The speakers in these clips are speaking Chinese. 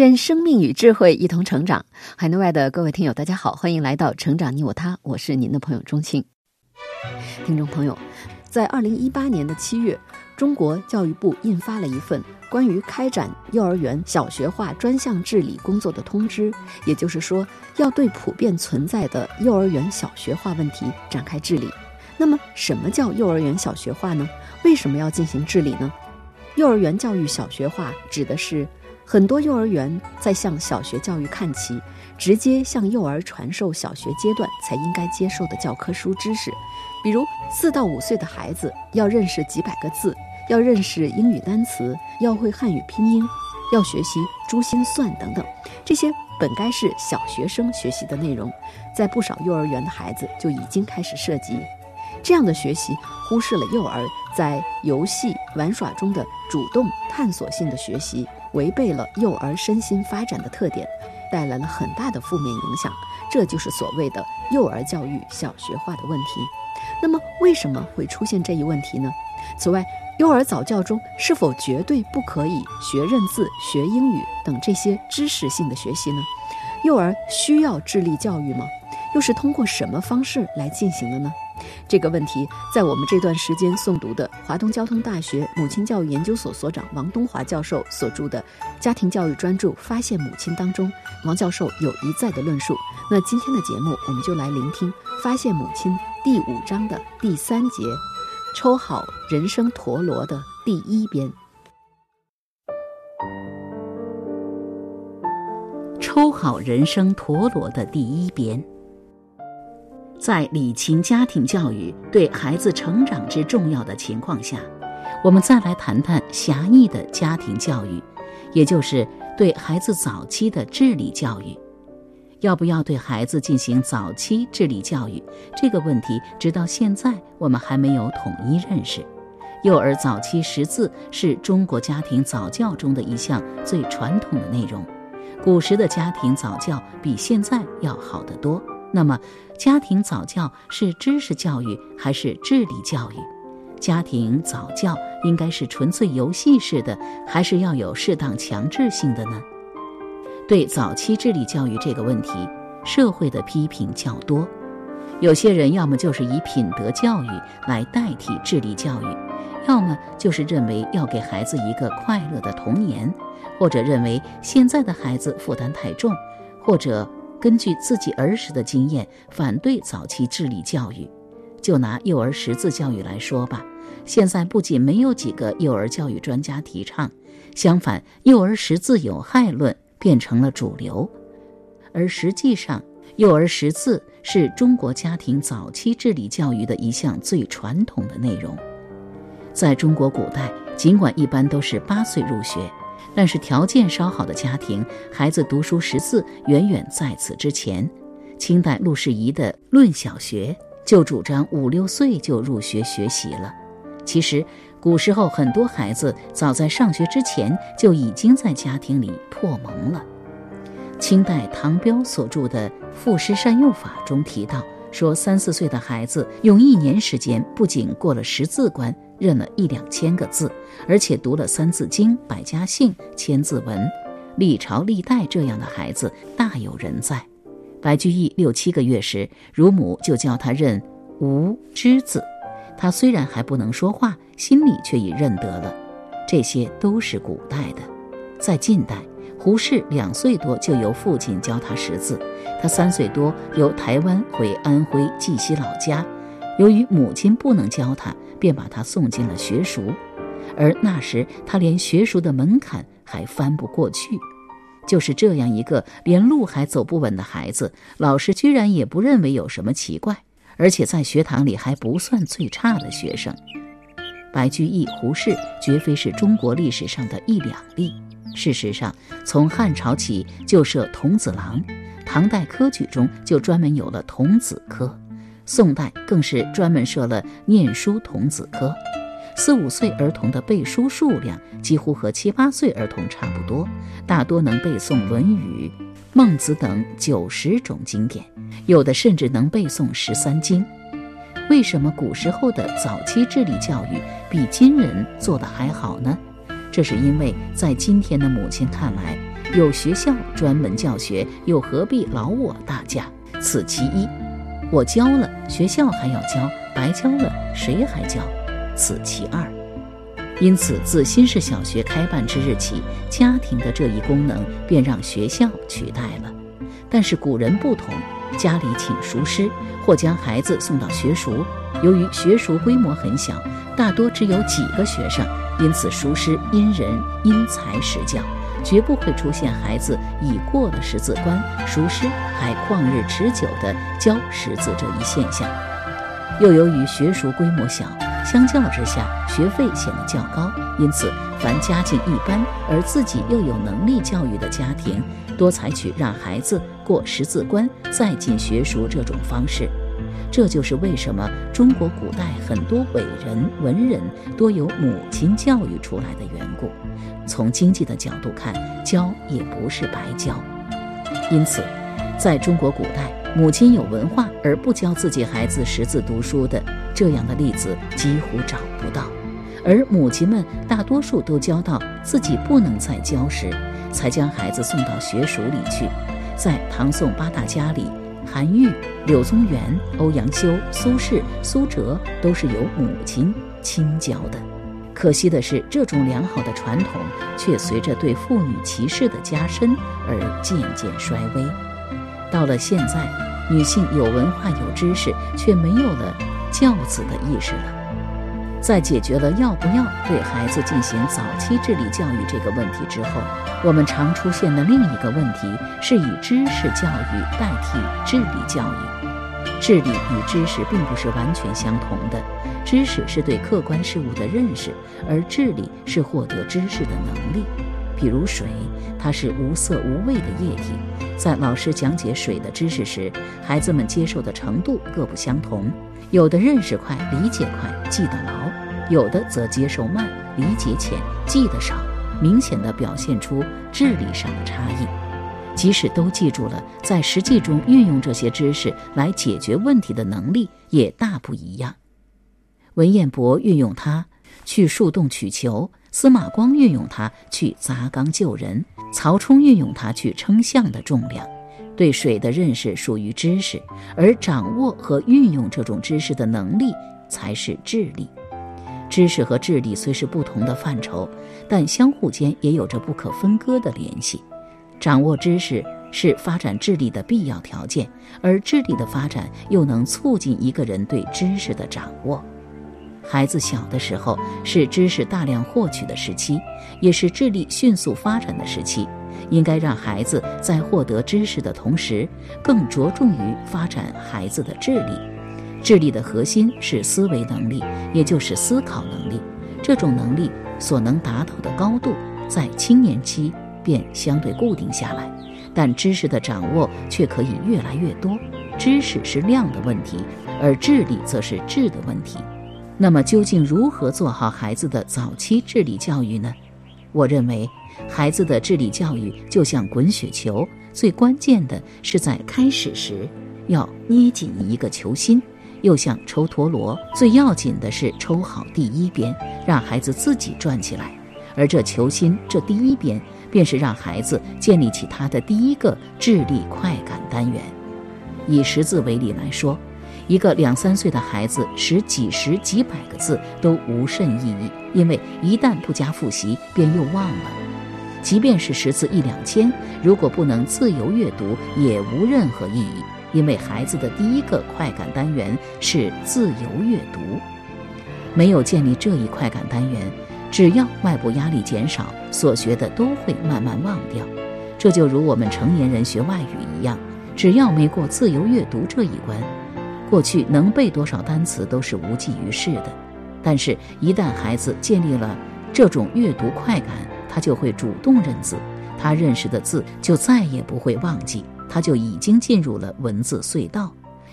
愿生命与智慧一同成长。海内外的各位听友，大家好，欢迎来到《成长你我他》，我是您的朋友钟青。听众朋友，在二零一八年的七月，中国教育部印发了一份关于开展幼儿园小学化专项治理工作的通知，也就是说，要对普遍存在的幼儿园小学化问题展开治理。那么，什么叫幼儿园小学化呢？为什么要进行治理呢？幼儿园教育小学化指的是。很多幼儿园在向小学教育看齐，直接向幼儿传授小学阶段才应该接受的教科书知识，比如四到五岁的孩子要认识几百个字，要认识英语单词，要会汉语拼音，要学习珠心算等等。这些本该是小学生学习的内容，在不少幼儿园的孩子就已经开始涉及。这样的学习忽视了幼儿在游戏玩耍中的主动探索性的学习。违背了幼儿身心发展的特点，带来了很大的负面影响，这就是所谓的幼儿教育小学化的问题。那么，为什么会出现这一问题呢？此外，幼儿早教中是否绝对不可以学认字、学英语等这些知识性的学习呢？幼儿需要智力教育吗？又是通过什么方式来进行的呢？这个问题，在我们这段时间诵读的华东交通大学母亲教育研究所所长王东华教授所著的《家庭教育专著：发现母亲》当中，王教授有一再的论述。那今天的节目，我们就来聆听《发现母亲》第五章的第三节，抽好人生陀螺的第一边。抽好人生陀螺的第一边。在理清家庭教育对孩子成长之重要的情况下，我们再来谈谈狭义的家庭教育，也就是对孩子早期的智力教育。要不要对孩子进行早期智力教育这个问题，直到现在我们还没有统一认识。幼儿早期识字是中国家庭早教中的一项最传统的内容，古时的家庭早教比现在要好得多。那么，家庭早教是知识教育还是智力教育？家庭早教应该是纯粹游戏式的，还是要有适当强制性的呢？对早期智力教育这个问题，社会的批评较多。有些人要么就是以品德教育来代替智力教育，要么就是认为要给孩子一个快乐的童年，或者认为现在的孩子负担太重，或者。根据自己儿时的经验，反对早期智力教育。就拿幼儿识字教育来说吧，现在不仅没有几个幼儿教育专家提倡，相反，幼儿识字有害论变成了主流。而实际上，幼儿识字是中国家庭早期智力教育的一项最传统的内容。在中国古代，尽管一般都是八岁入学。但是条件稍好的家庭，孩子读书识字远远在此之前。清代陆士仪的《论小学》就主张五六岁就入学学习了。其实，古时候很多孩子早在上学之前就已经在家庭里破蒙了。清代唐彪所著的《赋诗善诱法》中提到，说三四岁的孩子用一年时间，不仅过了识字关。认了一两千个字，而且读了《三字经》《百家姓》《千字文》，历朝历代这样的孩子大有人在。白居易六七个月时，乳母就教他认“无”“之”字，他虽然还不能说话，心里却已认得了。这些都是古代的。在近代，胡适两岁多就由父亲教他识字，他三岁多由台湾回安徽绩溪老家，由于母亲不能教他。便把他送进了学塾，而那时他连学塾的门槛还翻不过去。就是这样一个连路还走不稳的孩子，老师居然也不认为有什么奇怪，而且在学堂里还不算最差的学生。白居易、胡适绝非是中国历史上的一两例。事实上，从汉朝起就设童子郎，唐代科举中就专门有了童子科，宋代更是专门设了念书童子科。四五岁儿童的背书数量几乎和七八岁儿童差不多，大多能背诵《论语》《孟子》等九十种经典，有的甚至能背诵十三经。为什么古时候的早期智力教育比今人做的还好呢？这是因为在今天的母亲看来，有学校专门教学，又何必劳我大驾？此其一。我教了，学校还要教，白教了，谁还教？此其二。因此，自新式小学开办之日起，家庭的这一功能便让学校取代了。但是古人不同，家里请塾师或将孩子送到学塾，由于学塾规模很小，大多只有几个学生。因此，塾师因人因材施教，绝不会出现孩子已过了识字关，塾师还旷日持久地教识字这一现象。又由于学塾规模小，相较之下学费显得较高，因此凡家境一般而自己又有能力教育的家庭，多采取让孩子过识字关再进学塾这种方式。这就是为什么中国古代很多伟人文人多由母亲教育出来的缘故。从经济的角度看，教也不是白教。因此，在中国古代，母亲有文化而不教自己孩子识字读书的这样的例子几乎找不到。而母亲们大多数都教到自己不能再教时，才将孩子送到学塾里去。在唐宋八大家里。韩愈、柳宗元、欧阳修、苏轼、苏辙都是由母亲亲教的。可惜的是，这种良好的传统却随着对妇女歧视的加深而渐渐衰微。到了现在，女性有文化有知识，却没有了教子的意识了。在解决了要不要对孩子进行早期智力教育这个问题之后，我们常出现的另一个问题是以知识教育代替智力教育。智力与知识并不是完全相同的，知识是对客观事物的认识，而智力是获得知识的能力。比如水，它是无色无味的液体，在老师讲解水的知识时，孩子们接受的程度各不相同。有的认识快，理解快，记得牢；有的则接受慢，理解浅，记得少，明显的表现出智力上的差异。即使都记住了，在实际中运用这些知识来解决问题的能力也大不一样。文彦博运用它去树洞取球，司马光运用它去砸缸救人，曹冲运用它去称象的重量。对水的认识属于知识，而掌握和运用这种知识的能力才是智力。知识和智力虽是不同的范畴，但相互间也有着不可分割的联系。掌握知识是发展智力的必要条件，而智力的发展又能促进一个人对知识的掌握。孩子小的时候是知识大量获取的时期，也是智力迅速发展的时期。应该让孩子在获得知识的同时，更着重于发展孩子的智力。智力的核心是思维能力，也就是思考能力。这种能力所能达到的高度，在青年期便相对固定下来，但知识的掌握却可以越来越多。知识是量的问题，而智力则是质的问题。那么，究竟如何做好孩子的早期智力教育呢？我认为。孩子的智力教育就像滚雪球，最关键的是在开始时要捏紧一个球心；又像抽陀螺，最要紧的是抽好第一边，让孩子自己转起来。而这球心这第一边，便是让孩子建立起他的第一个智力快感单元。以识字为例来说，一个两三岁的孩子识几十几百个字都无甚意义，因为一旦不加复习，便又忘了。即便是识字一两千，如果不能自由阅读，也无任何意义。因为孩子的第一个快感单元是自由阅读，没有建立这一快感单元，只要外部压力减少，所学的都会慢慢忘掉。这就如我们成年人学外语一样，只要没过自由阅读这一关，过去能背多少单词都是无济于事的。但是，一旦孩子建立了这种阅读快感，他就会主动认字，他认识的字就再也不会忘记，他就已经进入了文字隧道。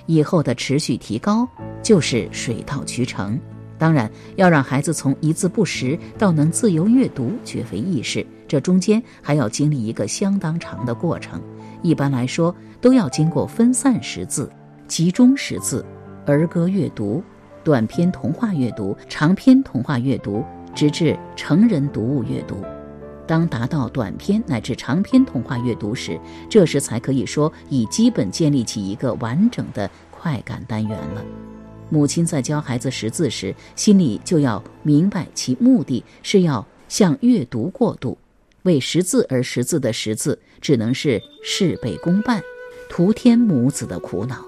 以后的持续提高就是水到渠成。当然，要让孩子从一字不识到能自由阅读，绝非易事。这中间还要经历一个相当长的过程。一般来说，都要经过分散识字、集中识字、儿歌阅读、短篇童话阅读、长篇童话阅读，直至成人读物阅读。当达到短篇乃至长篇童话阅读时，这时才可以说已基本建立起一个完整的快感单元了。母亲在教孩子识字时，心里就要明白其目的是要向阅读过渡。为识字而识字的识字，只能是事倍功半，徒添母子的苦恼。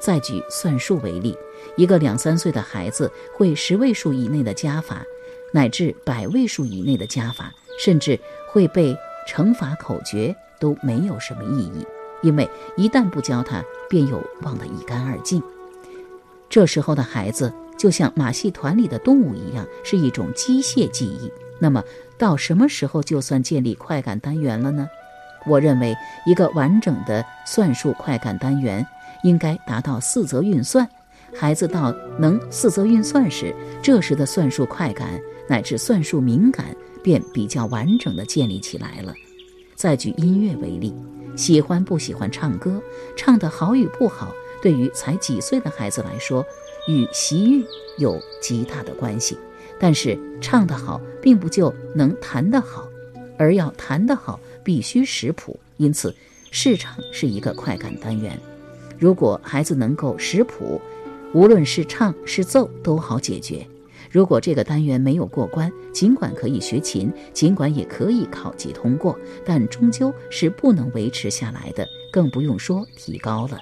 再举算术为例，一个两三岁的孩子会十位数以内的加法，乃至百位数以内的加法，甚至会背乘法口诀，都没有什么意义，因为一旦不教他，便又忘得一干二净。这时候的孩子就像马戏团里的动物一样，是一种机械记忆。那么，到什么时候就算建立快感单元了呢？我认为，一个完整的算术快感单元应该达到四则运算。孩子到能四则运算时，这时的算术快感乃至算术敏感便比较完整的建立起来了。再举音乐为例，喜欢不喜欢唱歌，唱得好与不好。对于才几岁的孩子来说，与习韵有极大的关系。但是唱得好，并不就能弹得好，而要弹得好，必须识谱。因此，试唱是一个快感单元。如果孩子能够识谱，无论是唱是奏都好解决。如果这个单元没有过关，尽管可以学琴，尽管也可以考级通过，但终究是不能维持下来的，更不用说提高了。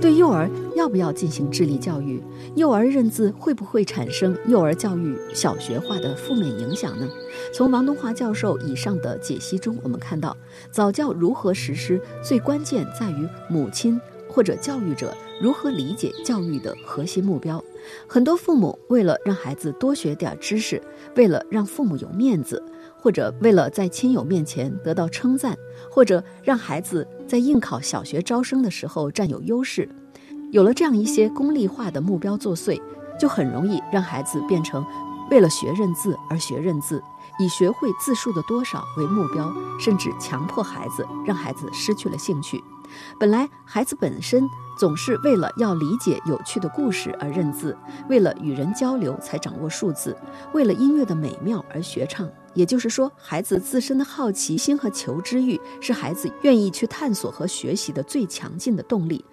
对幼儿要不要进行智力教育？幼儿认字会不会产生幼儿教育小学化的负面影响呢？从王东华教授以上的解析中，我们看到早教如何实施，最关键在于母亲或者教育者如何理解教育的核心目标。很多父母为了让孩子多学点知识，为了让父母有面子。或者为了在亲友面前得到称赞，或者让孩子在应考小学招生的时候占有优势，有了这样一些功利化的目标作祟，就很容易让孩子变成为了学认字而学认字，以学会字数的多少为目标，甚至强迫孩子，让孩子失去了兴趣。本来孩子本身总是为了要理解有趣的故事而认字，为了与人交流才掌握数字，为了音乐的美妙而学唱。也就是说，孩子自身的好奇心和求知欲是孩子愿意去探索和学习的最强劲的动力。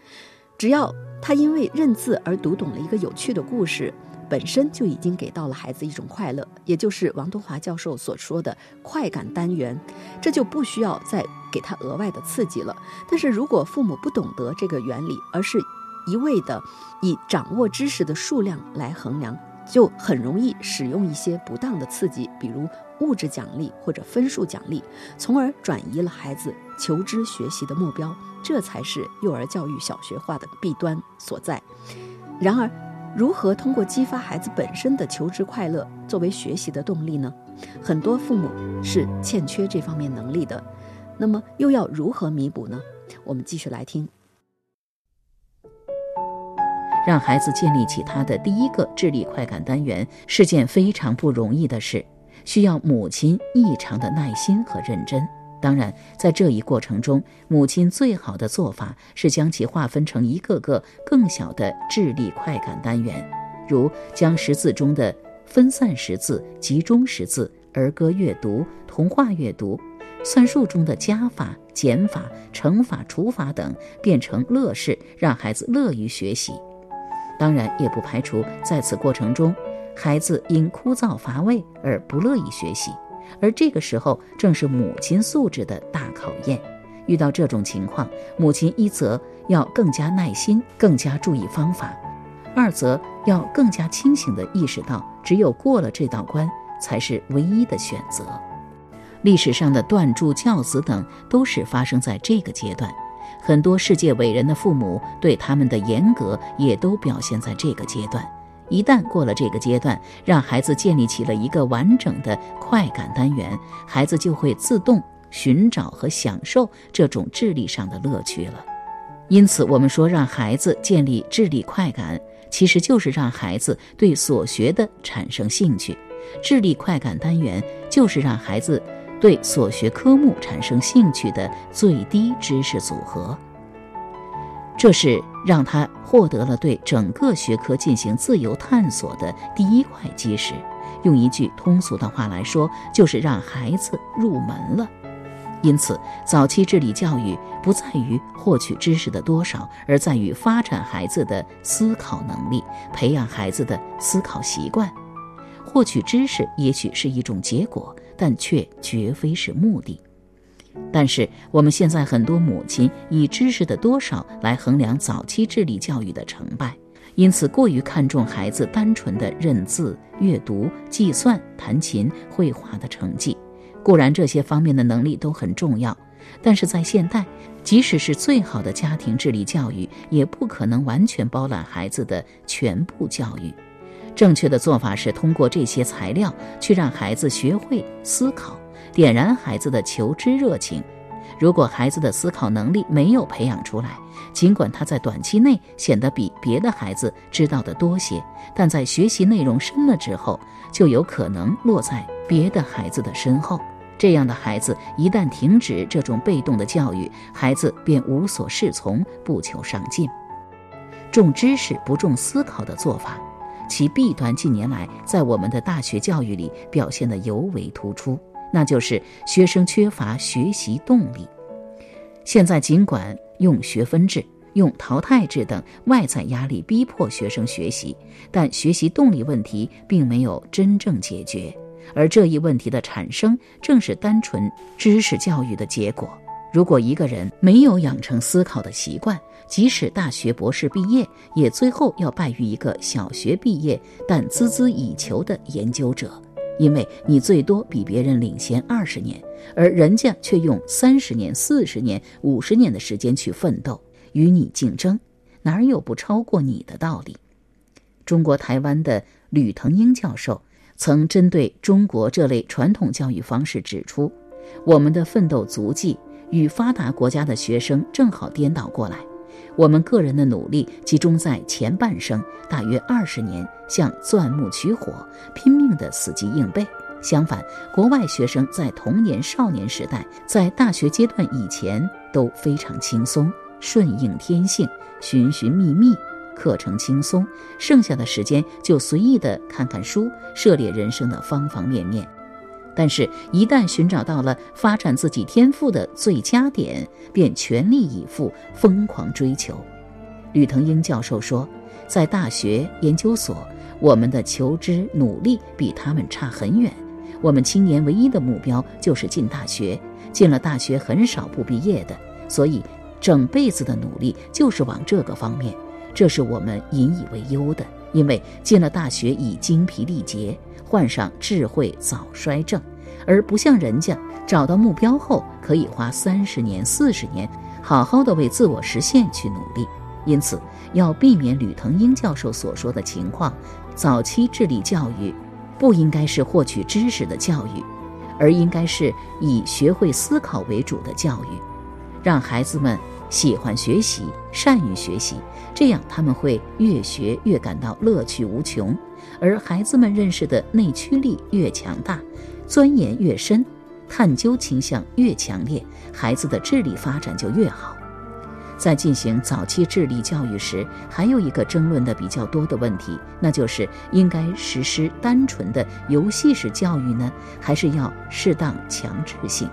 只要他因为认字而读懂了一个有趣的故事，本身就已经给到了孩子一种快乐，也就是王东华教授所说的快感单元。这就不需要再给他额外的刺激了。但是如果父母不懂得这个原理，而是一味的以掌握知识的数量来衡量，就很容易使用一些不当的刺激，比如。物质奖励或者分数奖励，从而转移了孩子求知学习的目标，这才是幼儿教育小学化的弊端所在。然而，如何通过激发孩子本身的求知快乐作为学习的动力呢？很多父母是欠缺这方面能力的。那么，又要如何弥补呢？我们继续来听。让孩子建立起他的第一个智力快感单元是件非常不容易的事。需要母亲异常的耐心和认真。当然，在这一过程中，母亲最好的做法是将其划分成一个个更小的智力快感单元，如将识字中的分散识字、集中识字、儿歌阅读、童话阅读、算术中的加法、减法、乘法、除法等变成乐事，让孩子乐于学习。当然，也不排除在此过程中。孩子因枯燥乏味而不乐意学习，而这个时候正是母亲素质的大考验。遇到这种情况，母亲一则要更加耐心，更加注意方法；二则要更加清醒地意识到，只有过了这道关，才是唯一的选择。历史上的断柱教子等都是发生在这个阶段，很多世界伟人的父母对他们的严格也都表现在这个阶段。一旦过了这个阶段，让孩子建立起了一个完整的快感单元，孩子就会自动寻找和享受这种智力上的乐趣了。因此，我们说让孩子建立智力快感，其实就是让孩子对所学的产生兴趣。智力快感单元就是让孩子对所学科目产生兴趣的最低知识组合。这是让他获得了对整个学科进行自由探索的第一块基石。用一句通俗的话来说，就是让孩子入门了。因此，早期智力教育不在于获取知识的多少，而在于发展孩子的思考能力，培养孩子的思考习惯。获取知识也许是一种结果，但却绝非是目的。但是我们现在很多母亲以知识的多少来衡量早期智力教育的成败，因此过于看重孩子单纯的认字、阅读、计算、弹琴、绘画的成绩。固然这些方面的能力都很重要，但是在现代，即使是最好的家庭智力教育，也不可能完全包揽孩子的全部教育。正确的做法是通过这些材料去让孩子学会思考。点燃孩子的求知热情。如果孩子的思考能力没有培养出来，尽管他在短期内显得比别的孩子知道的多些，但在学习内容深了之后，就有可能落在别的孩子的身后。这样的孩子一旦停止这种被动的教育，孩子便无所适从，不求上进。重知识不重思考的做法，其弊端近年来在我们的大学教育里表现得尤为突出。那就是学生缺乏学习动力。现在尽管用学分制、用淘汰制等外在压力逼迫学生学习，但学习动力问题并没有真正解决。而这一问题的产生，正是单纯知识教育的结果。如果一个人没有养成思考的习惯，即使大学博士毕业，也最后要败于一个小学毕业但孜孜以求的研究者。因为你最多比别人领先二十年，而人家却用三十年、四十年、五十年的时间去奋斗，与你竞争，哪有不超过你的道理？中国台湾的吕腾英教授曾针对中国这类传统教育方式指出，我们的奋斗足迹与发达国家的学生正好颠倒过来。我们个人的努力集中在前半生，大约二十年，像钻木取火，拼命的死记硬背。相反，国外学生在童年、少年时代，在大学阶段以前都非常轻松，顺应天性，寻寻觅觅，课程轻松，剩下的时间就随意的看看书，涉猎人生的方方面面。但是，一旦寻找到了发展自己天赋的最佳点，便全力以赴，疯狂追求。吕腾英教授说，在大学、研究所，我们的求知努力比他们差很远。我们青年唯一的目标就是进大学，进了大学很少不毕业的，所以整辈子的努力就是往这个方面。这是我们引以为忧的，因为进了大学已精疲力竭。患上智慧早衰症，而不像人家找到目标后可以花三十年、四十年，好好的为自我实现去努力。因此，要避免吕腾英教授所说的情况，早期智力教育不应该是获取知识的教育，而应该是以学会思考为主的教育，让孩子们喜欢学习、善于学习，这样他们会越学越感到乐趣无穷。而孩子们认识的内驱力越强大，钻研越深，探究倾向越强烈，孩子的智力发展就越好。在进行早期智力教育时，还有一个争论的比较多的问题，那就是应该实施单纯的游戏式教育呢，还是要适当强制性？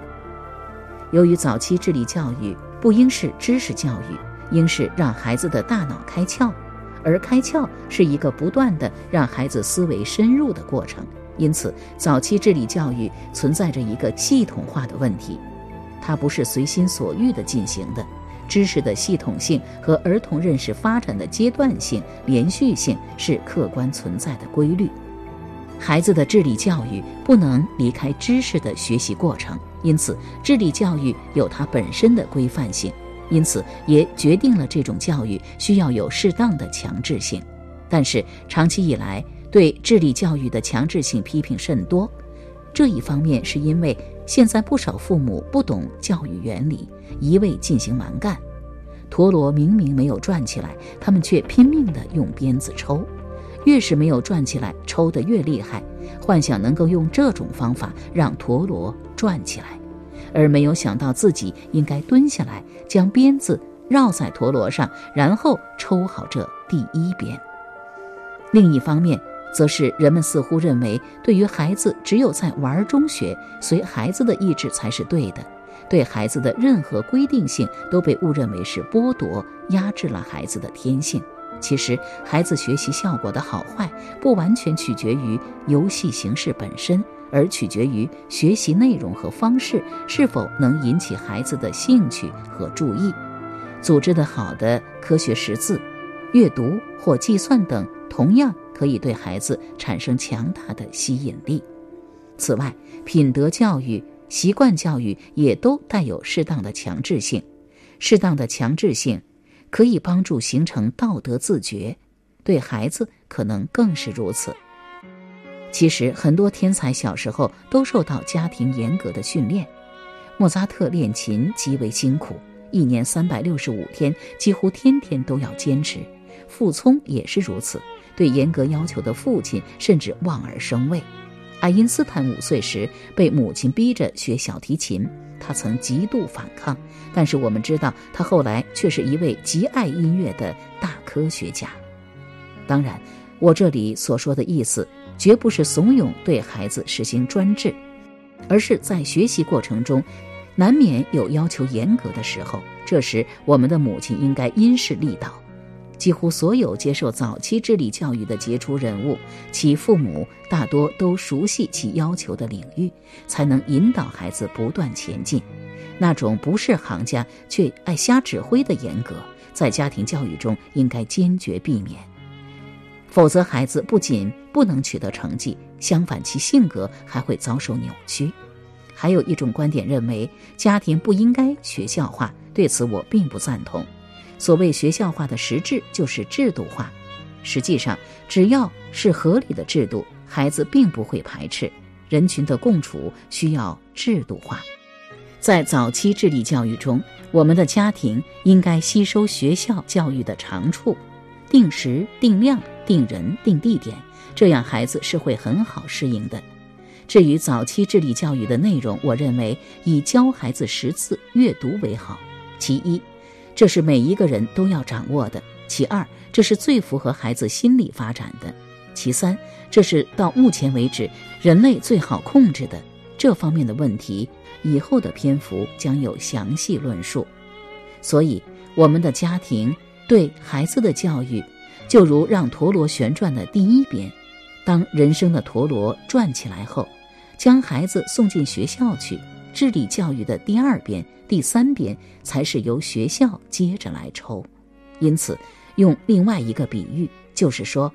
由于早期智力教育不应是知识教育，应是让孩子的大脑开窍。而开窍是一个不断的让孩子思维深入的过程，因此早期智力教育存在着一个系统化的问题，它不是随心所欲的进行的。知识的系统性和儿童认识发展的阶段性、连续性是客观存在的规律。孩子的智力教育不能离开知识的学习过程，因此智力教育有它本身的规范性。因此，也决定了这种教育需要有适当的强制性。但是长期以来对智力教育的强制性批评甚多。这一方面是因为现在不少父母不懂教育原理，一味进行蛮干。陀螺明明没有转起来，他们却拼命地用鞭子抽，越是没有转起来，抽得越厉害，幻想能够用这种方法让陀螺转起来，而没有想到自己应该蹲下来，将鞭子绕在陀螺上，然后抽好这第一鞭。另一方面，则是人们似乎认为，对于孩子，只有在玩中学，随孩子的意志才是对的。对孩子的任何规定性都被误认为是剥夺、压制了孩子的天性。其实，孩子学习效果的好坏，不完全取决于游戏形式本身，而取决于学习内容和方式是否能引起孩子的兴趣和注意。组织的好的科学识字、阅读或计算等，同样。可以对孩子产生强大的吸引力。此外，品德教育、习惯教育也都带有适当的强制性。适当的强制性可以帮助形成道德自觉，对孩子可能更是如此。其实，很多天才小时候都受到家庭严格的训练。莫扎特练琴极为辛苦，一年三百六十五天，几乎天天都要坚持。傅聪也是如此。对严格要求的父亲甚至望而生畏。爱因斯坦五岁时被母亲逼着学小提琴，他曾极度反抗，但是我们知道他后来却是一位极爱音乐的大科学家。当然，我这里所说的意思绝不是怂恿对孩子实行专制，而是在学习过程中，难免有要求严格的时候，这时我们的母亲应该因势利导。几乎所有接受早期智力教育的杰出人物，其父母大多都熟悉其要求的领域，才能引导孩子不断前进。那种不是行家却爱瞎指挥的严格，在家庭教育中应该坚决避免，否则孩子不仅不能取得成绩，相反其性格还会遭受扭曲。还有一种观点认为，家庭不应该学校化，对此我并不赞同。所谓学校化的实质就是制度化，实际上只要是合理的制度，孩子并不会排斥。人群的共处需要制度化。在早期智力教育中，我们的家庭应该吸收学校教育的长处，定时、定量、定人、定地点，这样孩子是会很好适应的。至于早期智力教育的内容，我认为以教孩子识字、阅读为好。其一。这是每一个人都要掌握的。其二，这是最符合孩子心理发展的。其三，这是到目前为止人类最好控制的这方面的问题。以后的篇幅将有详细论述。所以，我们的家庭对孩子的教育，就如让陀螺旋转的第一边，当人生的陀螺转起来后，将孩子送进学校去。智力教育的第二边、第三边才是由学校接着来抽，因此用另外一个比喻，就是说，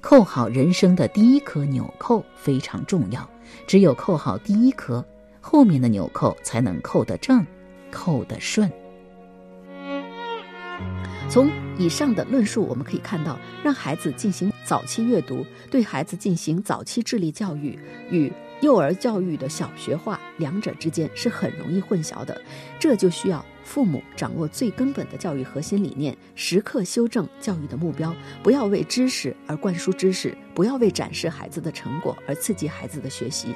扣好人生的第一颗纽扣非常重要。只有扣好第一颗，后面的纽扣才能扣得正，扣得顺。从以上的论述，我们可以看到，让孩子进行早期阅读，对孩子进行早期智力教育与。幼儿教育的小学化，两者之间是很容易混淆的，这就需要父母掌握最根本的教育核心理念，时刻修正教育的目标，不要为知识而灌输知识，不要为展示孩子的成果而刺激孩子的学习，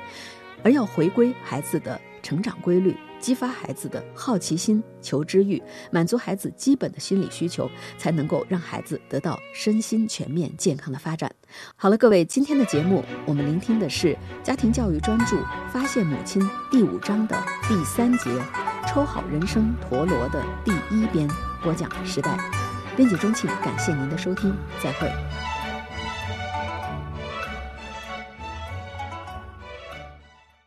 而要回归孩子的成长规律。激发孩子的好奇心、求知欲，满足孩子基本的心理需求，才能够让孩子得到身心全面健康的发展。好了，各位，今天的节目我们聆听的是《家庭教育专注发现母亲》第五章的第三节“抽好人生陀螺”的第一编，播讲时代，编辑钟庆，感谢您的收听，再会。